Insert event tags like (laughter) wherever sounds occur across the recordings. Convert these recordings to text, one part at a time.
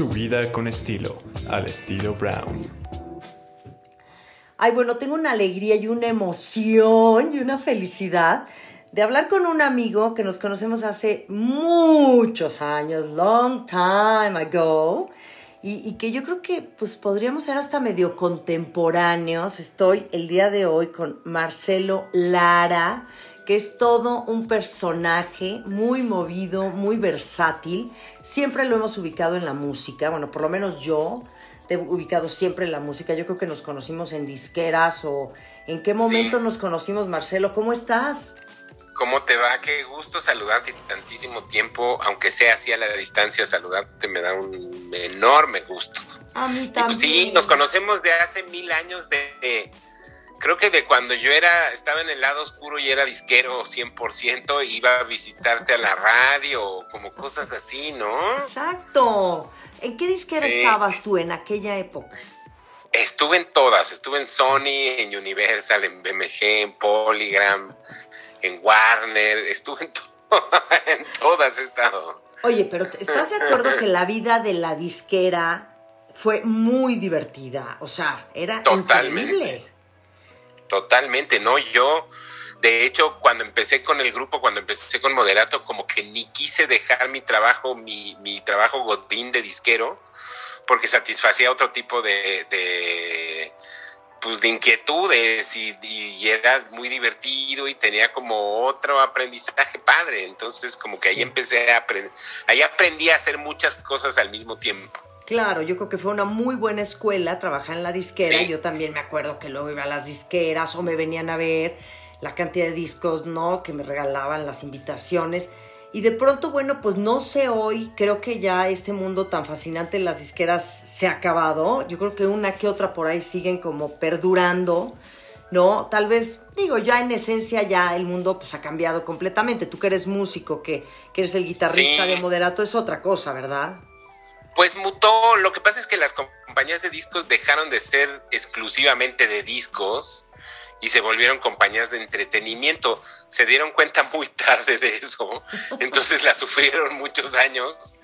Tu vida con estilo, al estilo Brown. Ay, bueno, tengo una alegría y una emoción y una felicidad de hablar con un amigo que nos conocemos hace muchos años, long time ago, y, que yo creo que pues podríamos ser hasta medio contemporáneos. Estoy el día de hoy con Marcelo Lara, que es todo un personaje muy movido, muy versátil. Siempre lo hemos ubicado en la música, bueno, por lo menos yo te he ubicado siempre en la música. Yo creo que nos conocimos en disqueras o en qué momento nos conocimos, Marcelo. ¿Cómo estás? ¿Cómo te va? Qué gusto saludarte tantísimo tiempo, aunque sea así a la distancia, saludarte me da un enorme gusto. A mí también. pues sí, nos conocemos de hace mil años, de, creo que de cuando yo era, estaba en el lado oscuro y era disquero 100%, iba a visitarte a la radio, como cosas así, ¿no? Exacto. ¿En qué disquera estabas tú en aquella época? Estuve en todas, estuve en Sony, en Universal, en BMG, en Polygram, en Warner, estuve en, (laughs) en todas he estado. Oye, pero ¿estás de acuerdo que la vida de la disquera fue muy divertida? O sea, era Totalmente. Totalmente, ¿no? Yo, de hecho, cuando empecé con el grupo, cuando empecé con Moderato, como que ni quise dejar mi trabajo, mi, mi trabajo godín de disquero, porque satisfacía otro tipo de pues de inquietudes y, era muy divertido y tenía como otro aprendizaje padre. Entonces como que ahí empecé a aprender, ahí aprendí a hacer muchas cosas al mismo tiempo. Claro, yo creo que fue una muy buena escuela trabajar en la disquera. Yo también me acuerdo que luego iba a las disqueras o me venían a ver la cantidad de discos, ¿no? Que me regalaban las invitaciones. Y de pronto, bueno, pues no sé hoy, creo que ya este mundo tan fascinante en las disqueras se ha acabado. Yo creo que una que otra por ahí siguen como perdurando, ¿no? Tal vez, digo, ya en esencia ya el mundo pues ha cambiado completamente. Tú que eres músico, que, que eres el guitarrista de Moderato, es otra cosa, ¿verdad? Pues mutó, lo que pasa es que las compañías de discos dejaron de ser exclusivamente de discos y se volvieron compañías de entretenimiento. Se dieron cuenta muy tarde de eso, entonces la sufrieron muchos años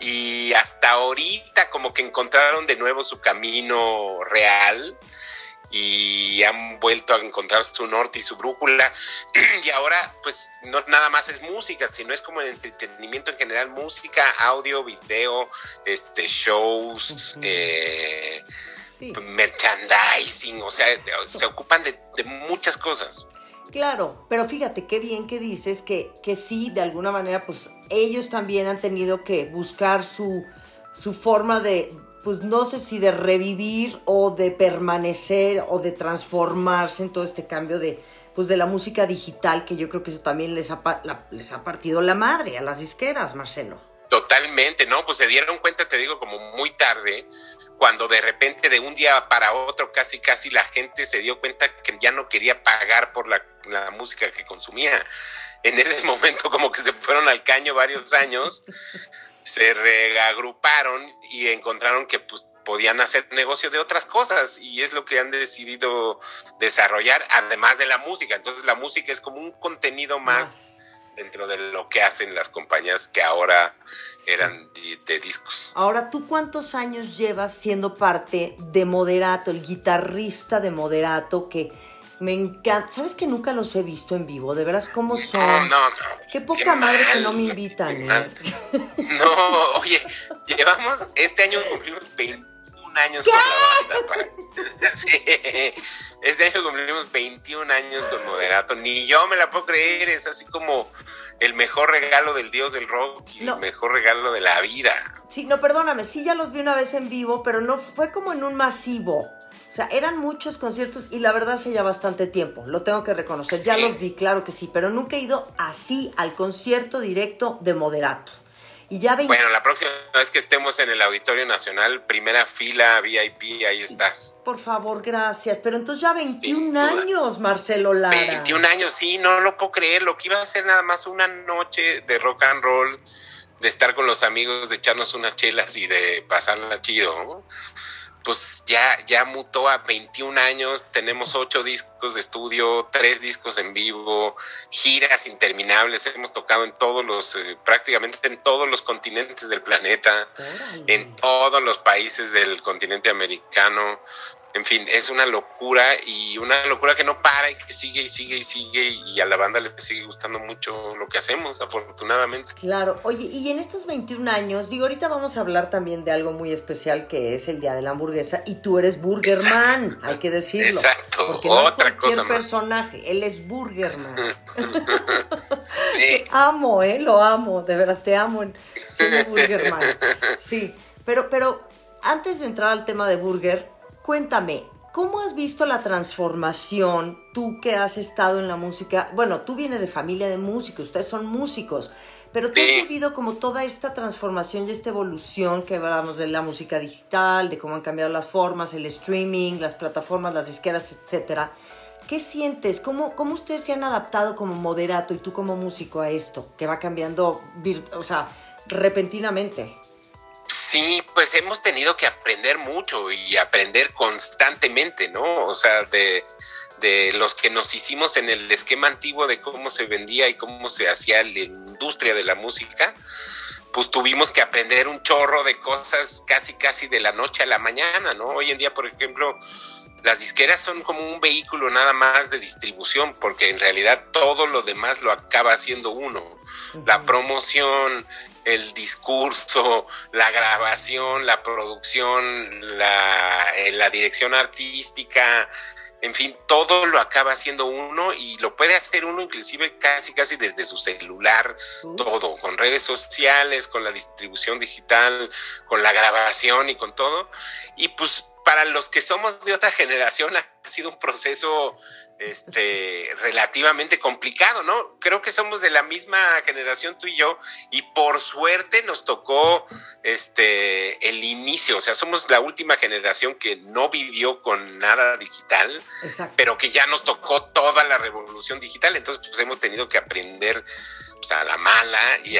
y hasta ahorita como que encontraron de nuevo su camino real y han vuelto a encontrar su norte y su brújula. (clears throat) Y ahora pues no nada más es música sino es como el entretenimiento en general música audio video este shows eh, merchandising, o sea, se ocupan de, muchas cosas. Claro, pero fíjate qué bien que dices que, que sí, de alguna manera, pues ellos también han tenido que buscar su, su forma de, pues no sé si de revivir o de permanecer o de transformarse en todo este cambio de, pues de la música digital, que yo creo que eso también les ha, les ha partido la madre a las disqueras, Marcelo. Totalmente, ¿no? Pues se dieron cuenta, te digo, como muy tarde, cuando de repente de un día para otro casi casi la gente se dio cuenta que ya no quería pagar por la, música que consumía. En ese momento como que se fueron al caño varios años, se reagruparon y encontraron que pues podían hacer negocio de otras cosas y es lo que han decidido desarrollar además de la música. Entonces la música es como un contenido más dentro de lo que hacen las compañías que ahora eran de, discos. Ahora, ¿tú cuántos años llevas siendo parte de Moderato, el guitarrista de Moderato que me encanta? ¿Sabes que nunca los he visto en vivo? ¿De veras cómo son? No, no, no. Qué poca madre que no me invitan. ¿eh? No, oye, llevamos, este año cumplimos 20 años con la banda. (laughs) Sí. Este año cumplimos 21 años con Moderato. Ni yo me la puedo creer. Es así como el mejor regalo del dios del rock y el mejor regalo de la vida. Sí, no, perdóname. Sí, ya los vi una vez en vivo, pero no fue como en un masivo. O sea, eran muchos conciertos y la verdad hace ya bastante tiempo, lo tengo que reconocer. Ya los vi, claro que sí, pero nunca he ido así al concierto directo de Moderato. Bueno, la próxima vez que estemos en el Auditorio Nacional, primera fila, VIP, ahí estás. Por favor, gracias. Pero entonces ya 21 años, Marcelo Lara. 21 años, sí, no lo puedo creer. Lo que iba a ser nada más una noche de rock and roll, de estar con los amigos, de echarnos unas chelas y de pasarla chido. Pues ya, ya mutó a 21 años, tenemos 8 discos de estudio, 3 discos en vivo, giras interminables, hemos tocado en todos los, eh, prácticamente en todos los continentes del planeta, en todos los países del continente americano, en fin, es una locura y una locura que no para y que sigue y sigue y sigue y a la banda le sigue gustando mucho lo que hacemos, afortunadamente. Claro, oye, y en estos 21 años, digo, ahorita vamos a hablar también de algo muy especial que es el Día de la Hamburguesa y tú eres Burgerman, hay que decirlo. Exacto, porque no otra es cosa personaje, él es Burgerman. (laughs) Te amo, eh, lo amo, de veras te amo, soy Burgerman. (laughs) Sí, pero, pero antes de entrar al tema de Burger, Cuéntame, ¿cómo has visto la transformación tú que has estado en la música? Bueno, tú vienes de familia de músicos, ustedes son músicos, pero tú has vivido como toda esta transformación y esta evolución que hablamos de la música digital, de cómo han cambiado las formas, el streaming, las plataformas, las disqueras, etcétera. ¿Qué sientes? ¿Cómo, ¿Cómo ustedes se han adaptado como moderato y tú como músico a esto, que va cambiando, o sea, repentinamente? Sí, pues hemos tenido que aprender mucho y aprender constantemente, ¿no? O sea, de, los que nos hicimos en el esquema antiguo de cómo se vendía y cómo se hacía la industria de la música, pues tuvimos que aprender un chorro de cosas casi, casi de la noche a la mañana, ¿no? Hoy en día, por ejemplo, las disqueras son como un vehículo nada más de distribución, porque en realidad todo lo demás lo acaba haciendo uno. La promoción, el discurso, la grabación, la producción, la, eh, la, dirección artística, en fin, todo lo acaba haciendo uno y lo puede hacer uno inclusive casi casi desde su celular, todo, con redes sociales, con la distribución digital, con la grabación y con todo. Y pues para los que somos de otra generación ha sido un proceso este, relativamente complicado, ¿no? Creo que somos de la misma generación tú y yo y por suerte nos tocó este, el inicio, o sea, somos la última generación que no vivió con nada digital, pero que ya nos tocó toda la revolución digital, entonces pues hemos tenido que aprender pues, a la mala y,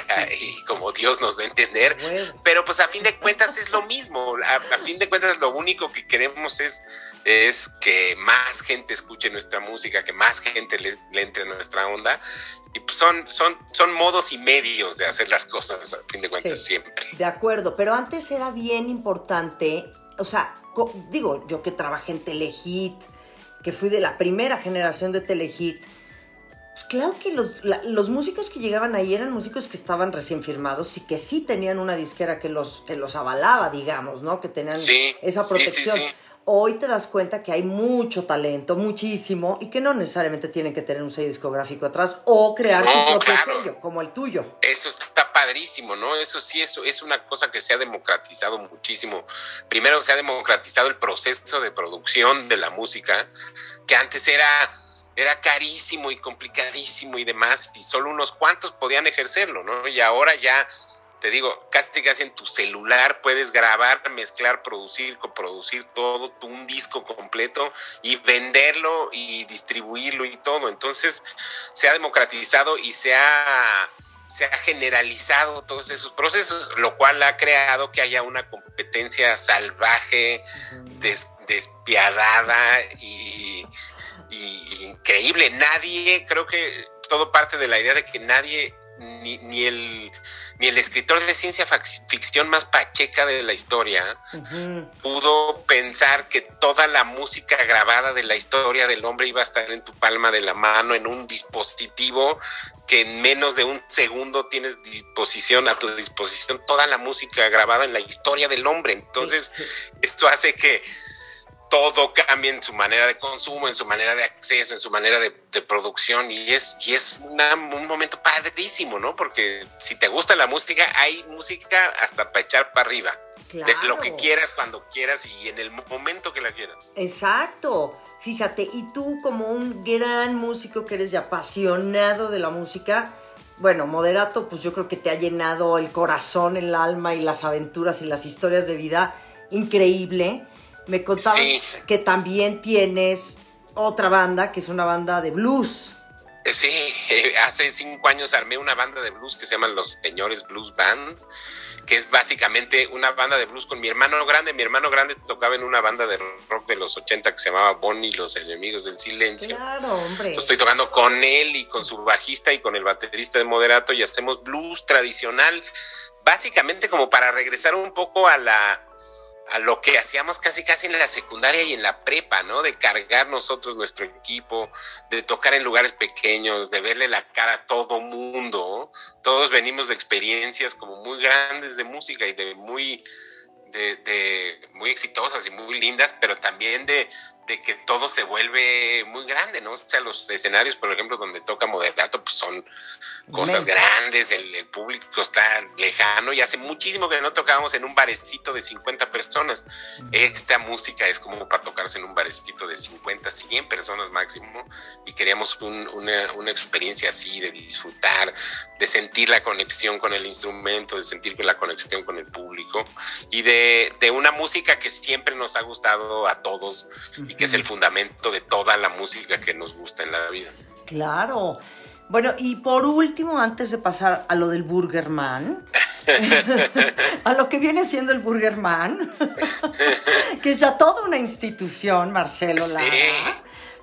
como Dios nos da a entender, pero pues a fin de cuentas es lo mismo, a, fin de cuentas lo único que queremos es, es que más gente escuche nuestra música, que más gente le, entre a nuestra onda. Y pues son, son, son modos y medios de hacer las cosas, a fin de cuentas siempre. De acuerdo, pero antes era bien importante, o sea, digo, yo que trabajé en Telehit, que fui de la primera generación de Telehit, pues claro que los, los, músicos que llegaban ahí eran músicos que estaban recién firmados y que sí tenían una disquera que los, que los avalaba, digamos, ¿no? Que tenían esa protección. Hoy te das cuenta que hay mucho talento, muchísimo, y que no necesariamente tienen que tener un sello discográfico atrás o crear tu propio sello, como el tuyo. Eso está padrísimo, ¿no? Eso sí, eso es una cosa que se ha democratizado muchísimo. Primero se ha democratizado el proceso de producción de la música, que antes era era carísimo y complicadísimo y demás, y solo unos cuantos podían ejercerlo, ¿no? Y ahora ya, te digo, casi casi en tu celular puedes grabar, mezclar, producir, coproducir todo, un disco completo y venderlo y distribuirlo y todo. Entonces se ha democratizado y se ha, se ha generalizado todos esos procesos, lo cual ha creado que haya una competencia salvaje, despiadada y increíble. Nadie, creo que todo parte de la idea de que nadie, ni, ni, el, ni el escritor de ciencia ficción más pacheca de la historia, pudo pensar que toda la música grabada de la historia del hombre iba a estar en tu palma de la mano, en un dispositivo que en menos de un segundo tienes disposición a tu disposición toda la música grabada en la historia del hombre. Entonces, esto hace que todo cambia en su manera de consumo, en su manera de acceso, en su manera de, producción y es, y es un momento padrísimo, ¿no? Porque si te gusta la música, hay música hasta para echar para arriba. De lo que quieras, cuando quieras y en el momento que la quieras. Exacto. Fíjate, y tú como un gran músico que eres ya apasionado de la música, bueno, Moderato, pues yo creo que te ha llenado el corazón, el alma y las aventuras y las historias de vida increíble. Me contabas que también tienes otra banda, que es una banda de blues. Sí, hace cinco años armé una banda de blues que se llama Los Señores Blues Band, que es básicamente una banda de blues con mi hermano grande. Mi hermano grande tocaba en una banda de rock de los 80 que se llamaba Bonnie los Enemigos del Silencio. Claro, hombre. Entonces estoy tocando con él y con su bajista y con el baterista de Moderato y hacemos blues tradicional, básicamente como para regresar un poco a la a lo que hacíamos casi casi en la secundaria y en la prepa, ¿no? De cargar nosotros nuestro equipo, de tocar en lugares pequeños, de verle la cara a todo mundo. Todos venimos de experiencias como muy grandes de música y de muy de, de muy exitosas y muy lindas, pero también de, de que todo se vuelve muy grande, ¿no? O sea, los escenarios, por ejemplo, donde toca Moderato, pues son cosas grandes, el, público está lejano y hace muchísimo que no tocábamos en un barecito de 50 personas. Esta música es como para tocarse en un barecito de 50, 100 personas máximo y queríamos una, una, experiencia así, de disfrutar, de sentir la conexión con el instrumento, de sentir la conexión con el público y de, de una música que siempre nos ha gustado a todos que es el fundamento de toda la música que nos gusta en la vida. Claro. Bueno, y por último, antes de pasar a lo del Burgerman, (laughs) a lo que viene siendo el Burgerman, (laughs) que es ya toda una institución, Marcelo sí.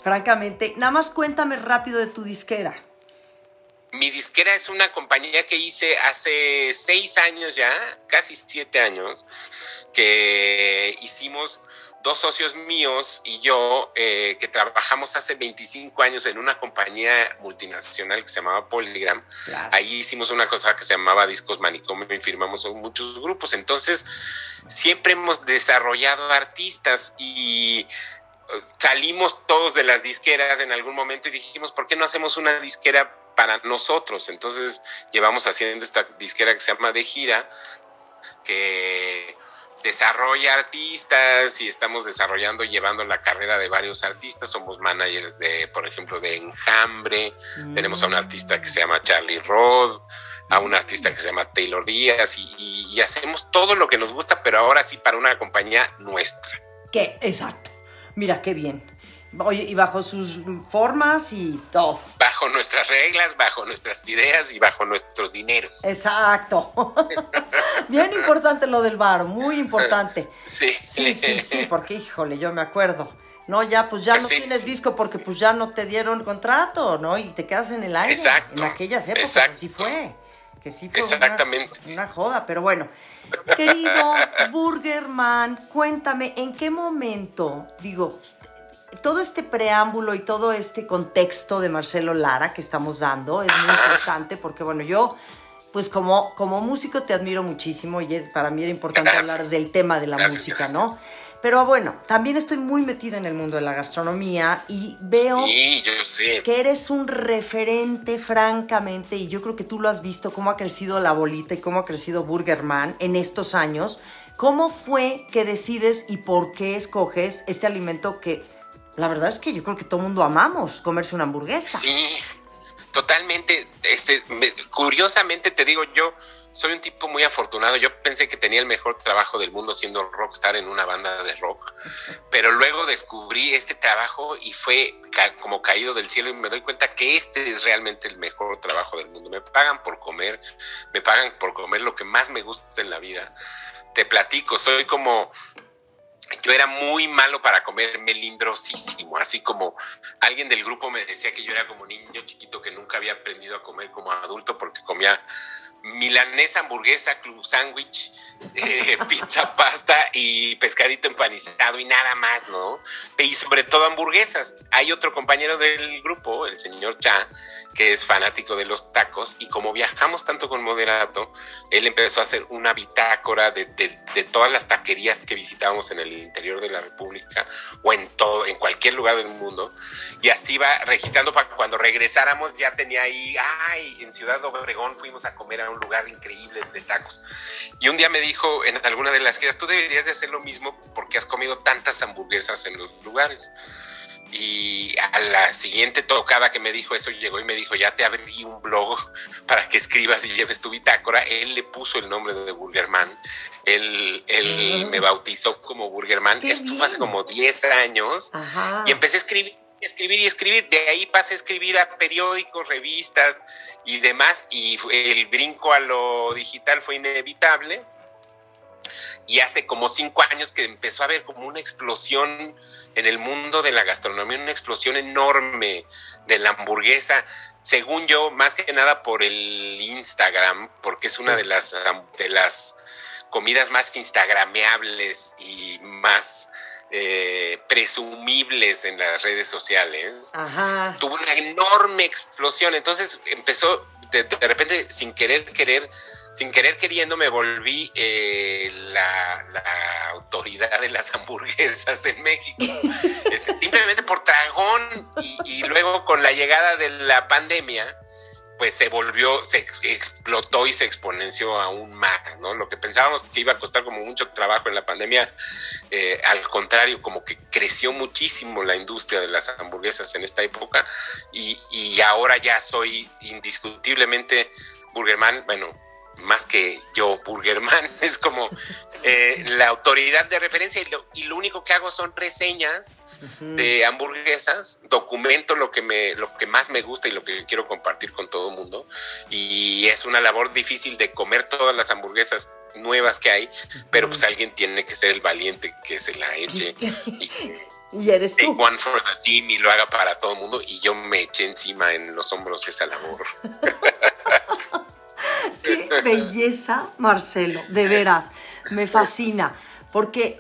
Francamente, nada más cuéntame rápido de tu disquera. Mi disquera es una compañía que hice hace seis años ya, casi siete años, que hicimos dos socios míos y yo, eh, que trabajamos hace 25 años en una compañía multinacional que se llamaba Polygram, ahí hicimos una cosa que se llamaba Discos Manicomio y firmamos muchos grupos. Entonces, siempre hemos desarrollado artistas y eh, salimos todos de las disqueras en algún momento y dijimos, ¿por qué no hacemos una disquera para nosotros? Entonces, llevamos haciendo esta disquera que se llama De Gira, que desarrolla artistas y estamos desarrollando y llevando la carrera de varios artistas. Somos managers de, por ejemplo, de Enjambre. Mm. Tenemos a un artista que se llama Charlie Rod, a un artista que se llama Taylor Díaz y, y hacemos todo lo que nos gusta, pero ahora sí para una compañía nuestra. ¿Qué? Exacto. Mira, qué bien. Oye, y bajo sus formas y todo. Bajo nuestras reglas, bajo nuestras ideas y bajo nuestros dineros. Exacto. (laughs) Bien importante lo del bar, muy importante. Sí. Sí, sí, sí, porque híjole, yo me acuerdo. No, ya pues ya no tienes disco porque pues ya no te dieron contrato, ¿no? Y te quedas en el aire. Exacto. En aquellas épocas así fue. Que sí fue Exactamente. Una, una joda, pero bueno. Querido (laughs) Burgerman, cuéntame, ¿en qué momento, digo, todo este preámbulo y todo este contexto de Marcelo Lara que estamos dando es muy importante porque, bueno, yo, pues como, como músico te admiro muchísimo y para mí era importante hablar del tema de la música, ¿no? Pero bueno, también estoy muy metida en el mundo de la gastronomía y veo que eres un referente, francamente, y yo creo que tú lo has visto, cómo ha crecido la bolita y cómo ha crecido Burgerman en estos años. ¿Cómo fue que decides y por qué escoges este alimento que la verdad es que yo creo que todo el mundo amamos comerse una hamburguesa. Sí, totalmente. Este, curiosamente te digo, yo soy un tipo muy afortunado. Yo pensé que tenía el mejor trabajo del mundo siendo rockstar en una banda de rock, pero luego descubrí este trabajo y fue como caído del cielo y me doy cuenta que este es realmente el mejor trabajo del mundo. Me pagan por comer, me pagan por comer lo que más me gusta en la vida. Te platico, soy como yo era muy malo para comer, melindrosísimo, así como alguien del grupo me decía que yo era como niño chiquito que nunca había aprendido a comer como adulto porque comía milanesa, hamburguesa, club sándwich, eh, (laughs) pizza, pasta y pescadito empanizado y nada más, ¿no? Y sobre todo hamburguesas. Hay otro compañero del grupo, el señor Cha, que es fanático de los tacos y como viajamos tanto con Moderato, él empezó a hacer una bitácora de, todas las taquerías que visitábamos en el interior de la República o en todo, en cualquier lugar del mundo y así va registrando para cuando regresáramos ya tenía ahí, ay, en Ciudad Obregón fuimos a comer a un lugar increíble de tacos. Y un día me dijo en alguna de las giras, tú deberías de hacer lo mismo porque has comido tantas hamburguesas en los lugares. Y a la siguiente tocada que me dijo eso, llegó y me dijo, ya te abrí un blog (laughs) para que escribas y lleves tu bitácora. Él le puso el nombre de Burgerman. Él, él me bautizó como Burgerman. Esto fue hace como 10 años. Y empecé a escribir escribir y escribir. De ahí pasé a escribir a periódicos, revistas y demás. Y el brinco a lo digital fue inevitable. Y hace como cinco años que empezó a haber como una explosión en el mundo de la gastronomía, una explosión enorme de la hamburguesa, según yo, más que nada por el Instagram, porque es una de las de las comidas más instagrameables y más eh, presumibles en las redes sociales. Tuvo una enorme explosión, entonces empezó de, de repente sin querer querer sin querer queriendo me volví eh, la, autoridad de las (laughs) hamburguesas en México. Este, simplemente por tragón y, luego con la llegada de la pandemia, pues se volvió, se explotó y se exponenció aún más, ¿no? Lo que pensábamos que iba a costar como mucho trabajo en la pandemia, eh, al contrario, como que creció muchísimo la industria de las hamburguesas en esta época y, y ahora ya soy indiscutiblemente Burgerman, bueno, más que yo, Burgerman, (laughs) es como eh, la autoridad de referencia y lo, único que hago son reseñas de hamburguesas, documento lo que me, lo que más me gusta y lo que quiero compartir con todo el mundo. Y es una labor difícil de comer todas las hamburguesas nuevas que hay, pero pues alguien tiene que ser el valiente que se la eche (laughs) y, y eres tú. one for the team y lo haga para todo el mundo y yo me eché encima en los hombros esa labor. (laughs) Qué belleza, Marcelo, de veras, me fascina, porque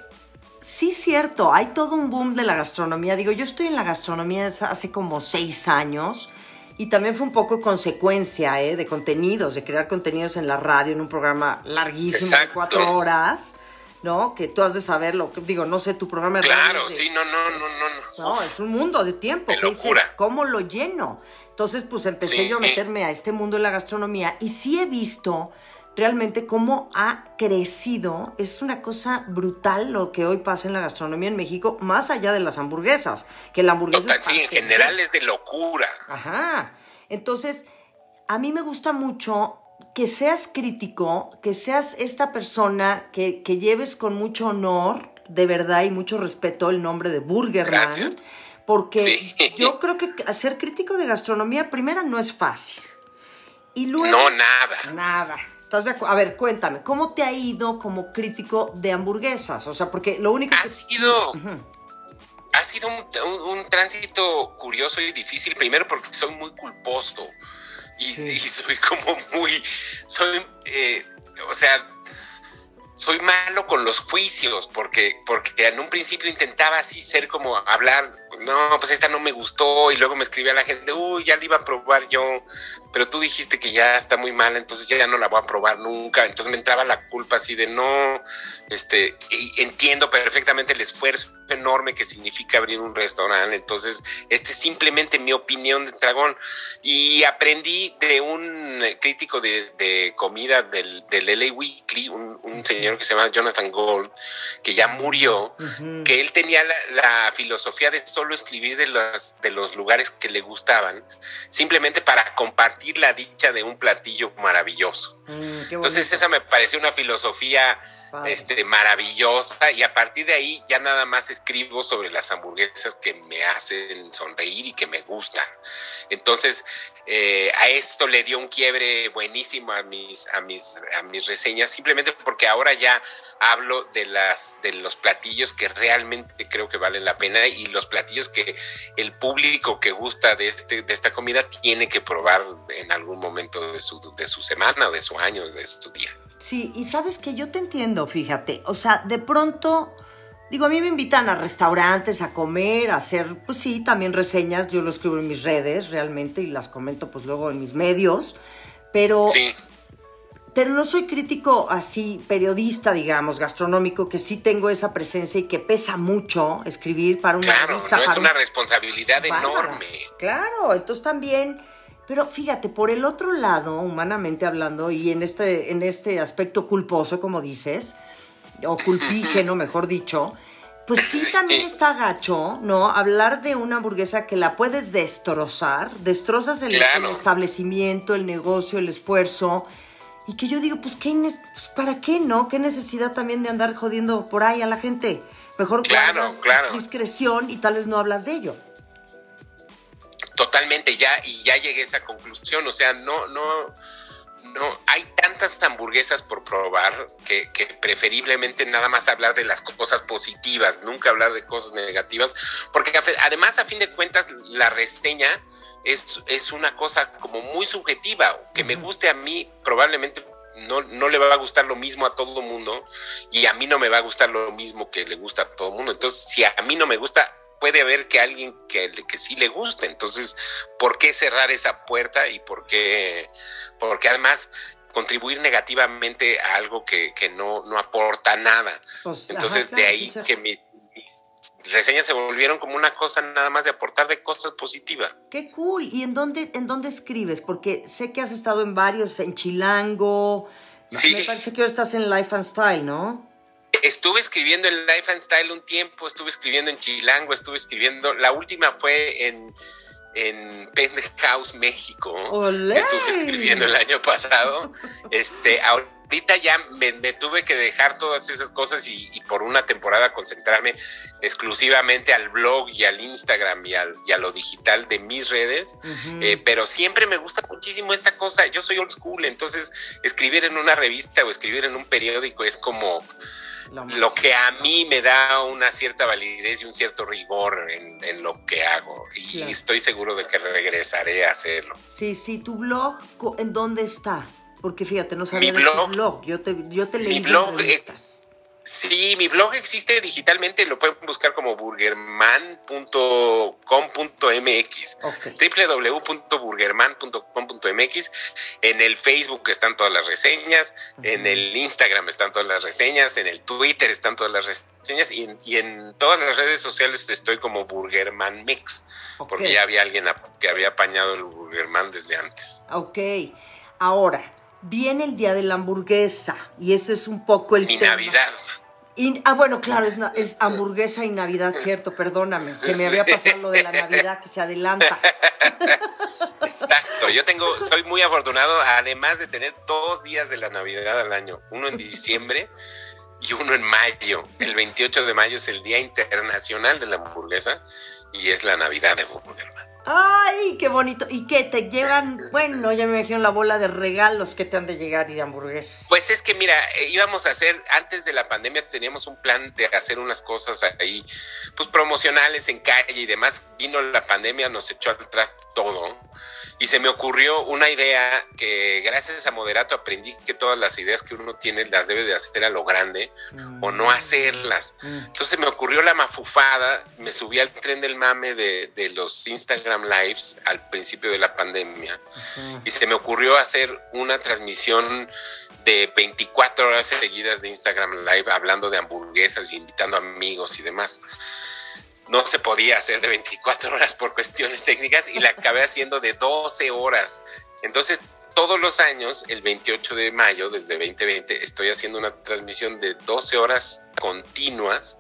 sí cierto, hay todo un boom de la gastronomía. Digo, yo estoy en la gastronomía hace como seis años y también fue un poco consecuencia ¿eh? de contenidos, de crear contenidos en la radio, en un programa larguísimo de cuatro horas. ¿no? Que tú has de saberlo. Digo, no sé, tu programa de Claro, sí, no, no, no, no. No, es un mundo de tiempo. locura. ¿Cómo lo lleno? Entonces, pues empecé yo a meterme a este mundo de la gastronomía y sí he visto realmente cómo ha crecido. Es una cosa brutal lo que hoy pasa en la gastronomía en México, más allá de las hamburguesas, que la hamburguesa... sí, en general es de locura. Ajá. Entonces, a mí me gusta mucho que seas crítico, que seas esta persona que, lleves con mucho honor, de verdad, y mucho respeto el nombre de Burgerman. Gracias porque yo creo que ser crítico de gastronomía, primera, no es fácil. Y luego... No, nada. Nada. ¿Estás de A ver, cuéntame, ¿cómo te ha ido como crítico de hamburguesas? O sea, porque lo único ha Sido, Ha sido un, tránsito curioso y difícil, primero porque soy muy culposo y, soy como muy... Soy... Eh, o sea, soy malo con los juicios porque, porque en un principio intentaba así ser como hablar no, pues esta no me gustó y luego me escribía la gente, uy, ya la iba a probar yo, pero tú dijiste que ya está muy mal, entonces ya no la voy a probar nunca, entonces me entraba la culpa así de no, este, entiendo perfectamente el esfuerzo enorme que significa abrir un restaurante, entonces este es simplemente mi opinión de dragón y aprendí de un crítico de, comida del, del, LA Weekly, un, señor que se llama Jonathan Gold, que ya murió, que él tenía la, la filosofía de solo escribir de los, de los lugares que le gustaban, simplemente para compartir la dicha de un platillo maravilloso. Mm, Entonces esa me pareció una filosofía este, maravillosa y a partir de ahí ya nada más escribo sobre las hamburguesas que me hacen sonreír y que me gustan. Entonces eh, a esto le dio un quiebre buenísimo a mis, a mis, a mis reseñas, simplemente porque ahora ya hablo de, las, de los platillos que realmente creo que valen la pena y los platillos que el público que gusta de, este, de esta comida tiene que probar en algún momento de su, de su semana de su año, de su día. Sí, y sabes que yo te entiendo, fíjate, o sea, de pronto, digo, a mí me invitan a restaurantes a comer, a hacer, pues sí, también reseñas, yo lo escribo en mis redes realmente y las comento pues luego en mis medios, pero... Sí. Pero no soy crítico así, periodista, digamos, gastronómico, que sí tengo esa presencia y que pesa mucho escribir para una claro, No es una responsabilidad enorme. Claro, entonces también pero fíjate, por el otro lado, humanamente hablando, y en este, en este aspecto culposo, como dices, o culpígeno, (laughs) mejor dicho, pues sí también está gacho, ¿no? Hablar de una hamburguesa que la puedes destrozar, destrozas el, establecimiento, el negocio, el esfuerzo, y que yo digo, pues, ¿qué pues, ¿para qué, no? ¿Qué necesidad también de andar jodiendo por ahí a la gente? Mejor claro, claro. discreción y tal vez no hablas de ello. Totalmente, ya, y ya llegué a esa conclusión. O sea, no, no, no, hay tantas hamburguesas por probar que, preferiblemente nada más hablar de las cosas positivas, nunca hablar de cosas negativas, porque además a fin de cuentas la reseña es, es una cosa como muy subjetiva, que me guste a mí probablemente no, no, le va a gustar lo mismo a todo el mundo y a mí no me va a gustar lo mismo que le gusta a todo el mundo. Entonces, si a mí no me gusta, puede haber que alguien que, que sí le guste. Entonces, ¿por qué cerrar esa puerta y por qué, porque además contribuir negativamente a algo que, no, no aporta nada? Pues, Entonces, de ahí que mis reseñas se volvieron como una cosa nada más de aportar de cosas positivas. Qué cool. ¿Y en dónde, en dónde escribes? Porque sé que has estado en varios, en Chilango. Sí. Me parece que ahora estás en Life and Style, ¿no? Estuve escribiendo en Life and Style un tiempo, estuve escribiendo en Chilango, estuve escribiendo, la última fue en, en House, México. Estuve escribiendo el año pasado. Este, ahorita ya me, tuve que dejar todas esas cosas y, por una temporada concentrarme exclusivamente al blog y al Instagram y, al, y a lo digital de mis redes. Eh, pero siempre me gusta muchísimo esta cosa. Yo soy old school, entonces escribir en una revista o escribir en un periódico es como lo que a mí me da una cierta validez y un cierto rigor en, lo que hago. Y estoy seguro de que regresaré a hacerlo. Sí, sí, tu blog, ¿en dónde está? Porque fíjate, no sabía mi blog, tu blog. Yo te, yo te leí mi blog, eh, Sí, mi blog existe digitalmente, lo pueden buscar como burgerman.com.mx, www.burgerman.com.mx. En el Facebook están todas las reseñas, en el Instagram están todas las reseñas, en el Twitter están todas las reseñas y, en todas las redes sociales estoy como Burgerman Mix, porque ya había alguien que había apañado el Burgerman desde antes. Ok, ahora viene el día de la hamburguesa y ese es un poco el y Navidad. ah, bueno, claro, es, es, hamburguesa y Navidad, cierto, perdóname. Se me había pasado lo de la Navidad que se adelanta. (laughs) Exacto, yo tengo, soy muy afortunado, además de tener dos días de la Navidad al año, uno en diciembre y uno en mayo. El 28 de mayo es el Día Internacional de la Hamburguesa y es la Navidad de Burger ¡Ay, qué bonito! ¿Y qué? ¿Te llegan? Bueno, ya me imagino la bola de regalos que te han de llegar y de hamburguesas. Pues es que mira, eh, íbamos a hacer, antes de la pandemia teníamos un plan de hacer unas cosas ahí, pues promocionales en calle y demás. Vino la pandemia, nos echó atrás todo y se me ocurrió una idea que gracias a Moderato aprendí que todas las ideas que uno tiene las debe de hacer a lo grande o no mm. hacerlas. Mm. Entonces me ocurrió la mafufada, me subí al tren del mame de, los Instagram Lives al principio de la pandemia y se me ocurrió hacer una transmisión de 24 horas seguidas de Instagram Live hablando de hamburguesas, invitando amigos y demás no se podía hacer de 24 (laughs) horas por cuestiones técnicas y la acabé haciendo de 12 horas. Entonces, todos los años, el 28 de mayo, desde 2020, estoy haciendo una transmisión de 12 horas continuas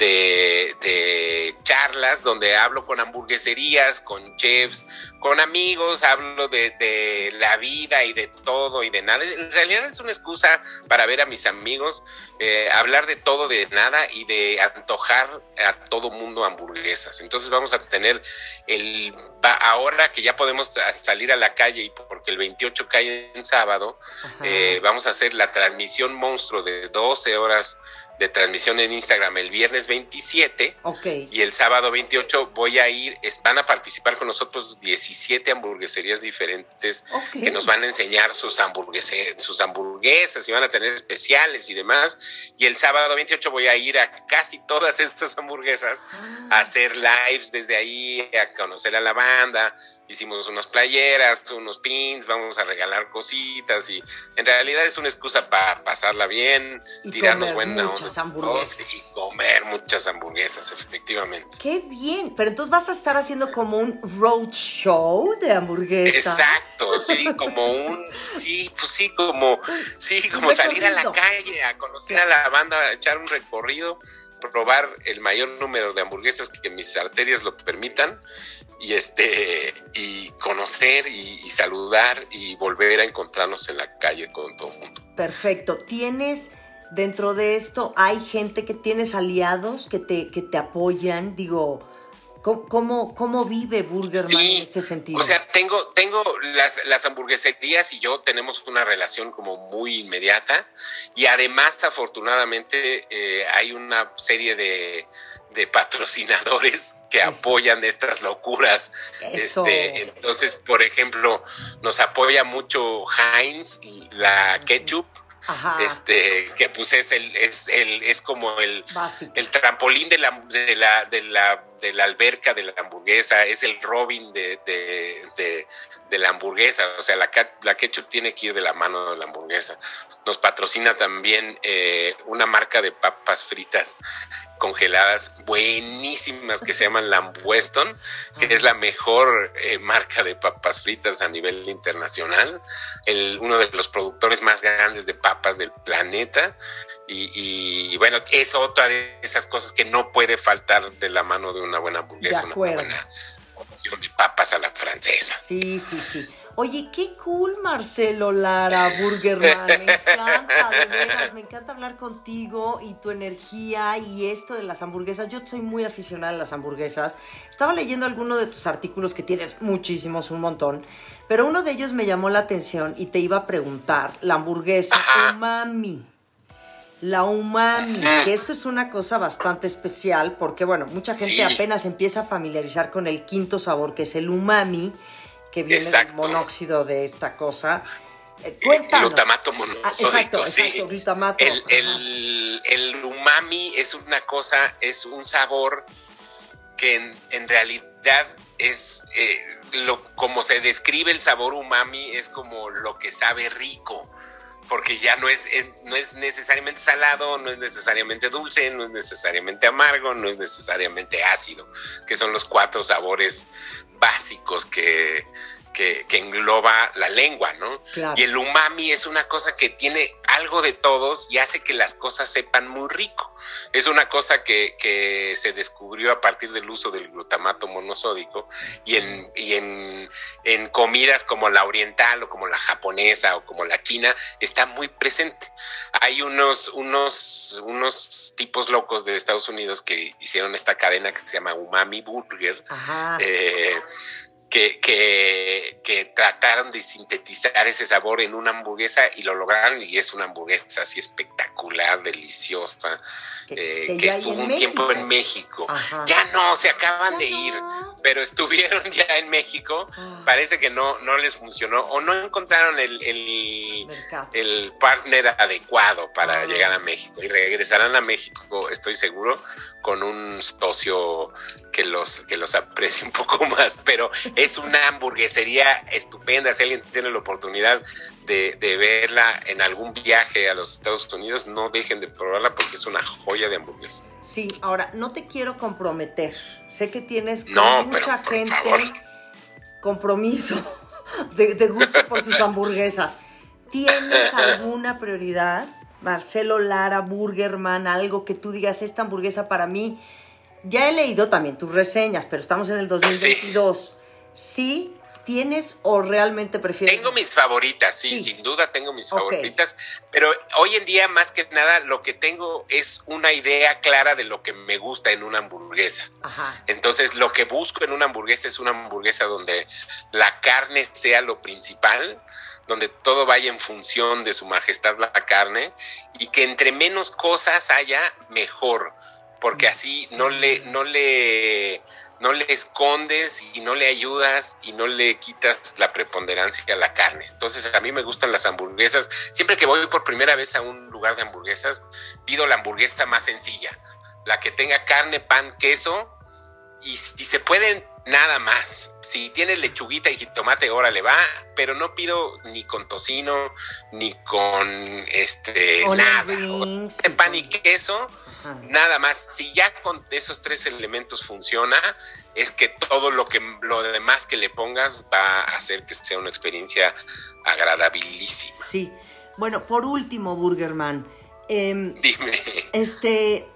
de, charlas donde hablo con hamburgueserías, con chefs, con amigos, hablo de, la vida y de todo y de nada. En realidad es una excusa para ver a mis amigos, eh, hablar de todo, de nada y de antojar a todo mundo hamburguesas. Entonces vamos a tener el, ahora que ya podemos salir a la calle y porque el 28 cae en sábado, eh, vamos a hacer la transmisión monstruo de 12 horas de transmisión en Instagram el viernes 27 y el sábado 28 voy a ir, van a participar con nosotros 17 hamburgueserías diferentes que nos van a enseñar sus, hamburguesas, sus hamburguesas y van a tener especiales y demás. Y el sábado 28 voy a ir a casi todas estas hamburguesas a ah. hacer lives desde ahí, a conocer a la banda, hicimos unas playeras, unos pins, vamos a regalar cositas y en realidad es una excusa para pasarla bien, tirarnos buena muchas hamburguesas. y comer muchas hamburguesas, efectivamente. Qué bien, pero entonces vas a estar haciendo como un road show de hamburguesas. Exacto, sí, (laughs) como un, sí, pues sí, como, sí, como salir a la calle, a conocer a la banda, a echar un recorrido probar el mayor número de hamburguesas que mis arterias lo permitan y este y conocer y, saludar y volver a encontrarnos en la calle con todo el mundo. Perfecto. ¿Tienes dentro de esto hay gente que tienes aliados que te que te apoyan? Digo, ¿Cómo, cómo, cómo vive Burgerman Sí, en este sentido? O sea, tengo, tengo las, las hamburgueserías y yo tenemos una relación como muy inmediata y además afortunadamente eh, hay una serie de, de patrocinadores que Eso. apoyan estas locuras. Eso. Este, entonces, por ejemplo, nos apoya mucho Heinz, la ketchup, Ajá, este, que pues es el, es el, es como el, básico. el trampolín de la, de la, de la, de la alberca de la hamburguesa, es el Robin de, de, de, la hamburguesa. O sea, la, la ketchup tiene que ir de la mano de la hamburguesa. Nos patrocina también eh, una marca de papas fritas congeladas buenísimas que se llaman Lamb Weston, que es la mejor eh, marca de papas fritas a nivel internacional, el, uno de los productores más grandes de papas del planeta. Y, y, bueno, es otra de esas cosas que no puede faltar de la mano de una buena hamburguesa, una buena porción de papas a la francesa. Sí, sí, sí. Oye, qué cool, Marcelo Lara, Burgerman. Me encanta, de veras, me encanta hablar contigo y tu energía y esto de las hamburguesas. Yo soy muy aficionada a las hamburguesas. Estaba leyendo alguno de tus artículos que tienes muchísimos, un montón, pero uno de ellos me llamó la atención y te iba a preguntar, la hamburguesa umami. La umami, que esto es una cosa bastante especial porque, bueno, mucha gente Sí. apenas empieza a familiarizar con el quinto sabor, que es el umami, que viene Exacto. del monóxido de esta cosa. Eh, Cuéntanos. Glutamato Ah, monosódico, exacto, sí. exacto, glutamato. El, el, el umami es una cosa, es un sabor que en, en realidad es eh, lo, como se describe el sabor umami, es como lo que sabe rico. Porque ya no es, no es necesariamente salado, no es necesariamente dulce, no es necesariamente amargo, no es necesariamente ácido, que son los cuatro sabores básicos que, que, que engloba la lengua, ¿no? Claro. Y el umami es una cosa que tiene algo de todos y hace que las cosas sepan muy rico. Es una cosa que, que se descubrió a partir del uso del glutamato monosódico y en, y en, en comidas como la oriental o como la japonesa o como la china está muy presente. Hay unos, unos, unos tipos locos de Estados Unidos que hicieron esta cadena que se llama Umami Burger. Ajá. Eh, que, que, que trataron de sintetizar ese sabor en una hamburguesa y lo lograron y es una hamburguesa así espectacular, deliciosa, Que- eh, que que, estuvo un tiempo México. en México. Ajá. Ya no, se acaban Ya de ir, no. pero estuvieron ya en México. Ah. Parece que no, no les funcionó o no encontraron el, el, el partner adecuado para Ah. llegar a México y regresarán a México, estoy seguro, con un socio que los, que los aprecie un poco (laughs) más, pero es una hamburguesería estupenda, si alguien tiene la oportunidad de, de verla en algún viaje a los Estados Unidos, no dejen de probarla porque es una joya de hamburguesa. Sí, ahora, no te quiero comprometer. Sé que tienes No, mucha pero gente favor. compromiso (laughs) de, de gusto por sus (laughs) hamburguesas. ¿Tienes alguna prioridad? Marcelo Lara, Burgerman, algo que tú digas, esta hamburguesa para mí. Ya he leído también tus reseñas, pero estamos en el 2022. ¿Sí tienes o realmente prefieres? Tengo mis favoritas, sí, Sí. sin duda tengo mis favoritas, pero hoy en día más que nada lo que tengo es una idea clara de lo que me gusta en una hamburguesa. Ajá. Entonces, lo que busco en una hamburguesa es una hamburguesa donde la carne sea lo principal, donde todo vaya en función de su majestad la carne y que entre menos cosas haya, mejor, porque así no le, no le, no le escondes y no le ayudas y no le quitas la preponderancia a la carne. Entonces, a mí me gustan las hamburguesas. Siempre que voy por primera vez a un lugar de hamburguesas, pido la hamburguesa más sencilla, la que tenga carne, pan, queso y si se pueden nada más. Si tiene lechuguita y jitomate, órale va, pero no pido ni con tocino ni con este nada. rings pan y queso, Ajá. nada más. Si ya con esos tres elementos funciona, es que todo lo que lo demás que le pongas va a hacer que sea una experiencia agradabilísima. Sí. Bueno, por último, Burgerman. em, Dime. Este,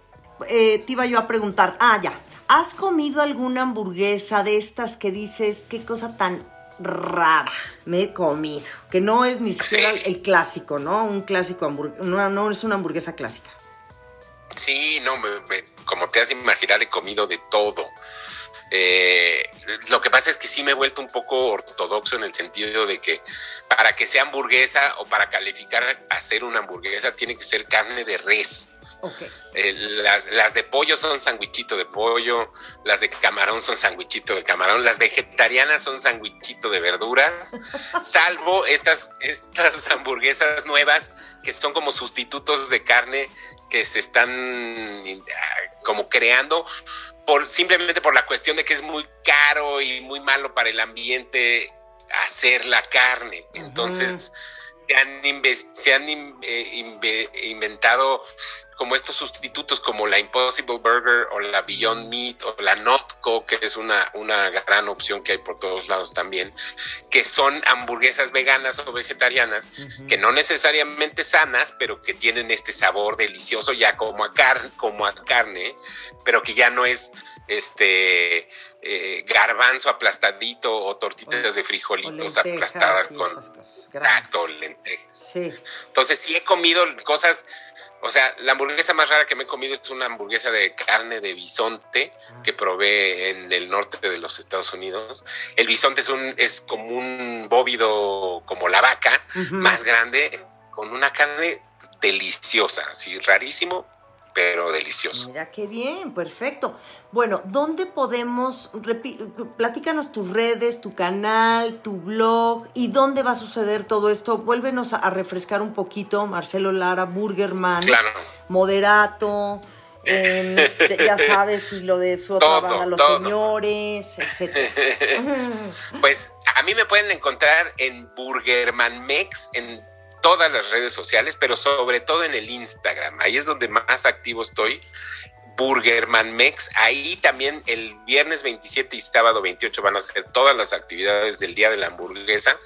eh, te iba yo a preguntar, ah, ya, ¿has comido alguna hamburguesa de estas que dices, qué cosa tan rara me he comido? Que no es ni siquiera Sí. el clásico, ¿no? Un clásico hamburguesa, no, no es una hamburguesa clásica. Sí, no, me- me- como te has de imaginar, he comido de todo. Eh, lo que pasa es que sí me he vuelto un poco ortodoxo en el sentido de que para que sea hamburguesa o para calificar a ser una hamburguesa tiene que ser carne de res. Eh, las, las, de pollo son sandwichito de pollo, las de camarón son sandwichito de camarón, las vegetarianas son sandwichito de verduras, (laughs) salvo estas, estas hamburguesas nuevas que son como sustitutos de carne que se están ah, como creando por simplemente por la cuestión de que es muy caro y muy malo para el ambiente hacer la carne. Entonces, se han, se han eh, inventado como estos sustitutos como la Impossible Burger o la Beyond Meat o la Notco, que es una, una gran opción que hay por todos lados también, que son hamburguesas veganas o vegetarianas, que no necesariamente sanas, pero que tienen este sabor delicioso ya como a, como a carne, pero que ya no es este eh, garbanzo aplastadito o tortitas de frijolitos aplastadas con exacto, lentejas. Sí. Entonces sí he comido cosas o sea, la hamburguesa más rara que me he comido es una hamburguesa de carne de bisonte que probé en el norte de los Estados Unidos. El bisonte es un es como un bóvido como la vaca, más grande, con una carne deliciosa, así rarísimo, pero delicioso. Mira qué bien, perfecto. Bueno, ¿dónde podemos, platícanos tus redes, tu canal, tu blog y dónde va a suceder todo esto? Vuélvenos a, refrescar un poquito, Marcelo Lara, Burgerman, Moderato, (laughs) em, ya sabes, y lo de su otra banda, Los Señores, etc. (laughs) pues a mí me pueden encontrar en Burgerman Mex, en todas las redes sociales, pero sobre todo en el Instagram. Ahí es donde más activo estoy. Burgerman Mex. Ahí también el viernes 27 y sábado 28 van a ser todas las actividades del Día de la Hamburguesa.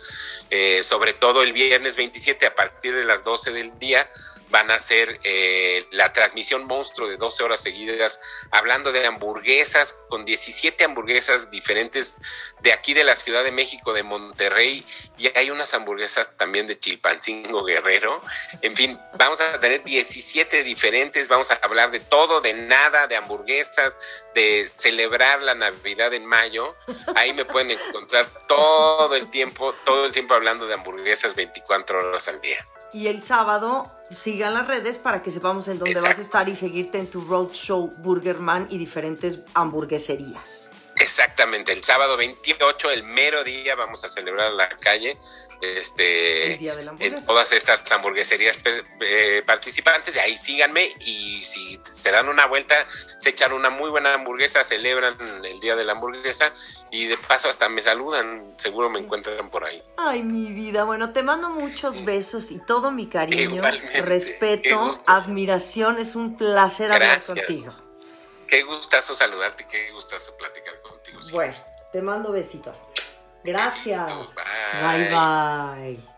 Eh, sobre todo el viernes 27 a partir de las 12 del día van a hacer eh, la transmisión monstruo de 12 horas seguidas, hablando de hamburguesas, con 17 hamburguesas diferentes de aquí de la Ciudad de México, de Monterrey, y hay unas hamburguesas también de Chilpancingo Guerrero. En fin, vamos a tener 17 diferentes, vamos a hablar de todo, de nada, de hamburguesas, de celebrar la Navidad en mayo. Ahí me pueden encontrar todo el tiempo, todo el tiempo hablando de hamburguesas 24 horas al día. Y el sábado sigan las redes para que sepamos en dónde vas a estar y seguirte en tu Roadshow Burgerman y diferentes hamburgueserías. Exactamente, el sábado 28, el mero día, vamos a celebrar la calle este, en todas estas hamburgueserías eh, participantes. Ahí síganme y si se dan una vuelta, se echan una muy buena hamburguesa, celebran el día de la hamburguesa y de paso hasta me saludan, seguro me encuentran por ahí. Ay, mi vida, bueno, te mando muchos besos y todo mi cariño, respeto, admiración, es un placer hablar contigo. Qué gustazo saludarte, qué gustazo platicar. Bueno, te mando besitos. Gracias. bye. bye.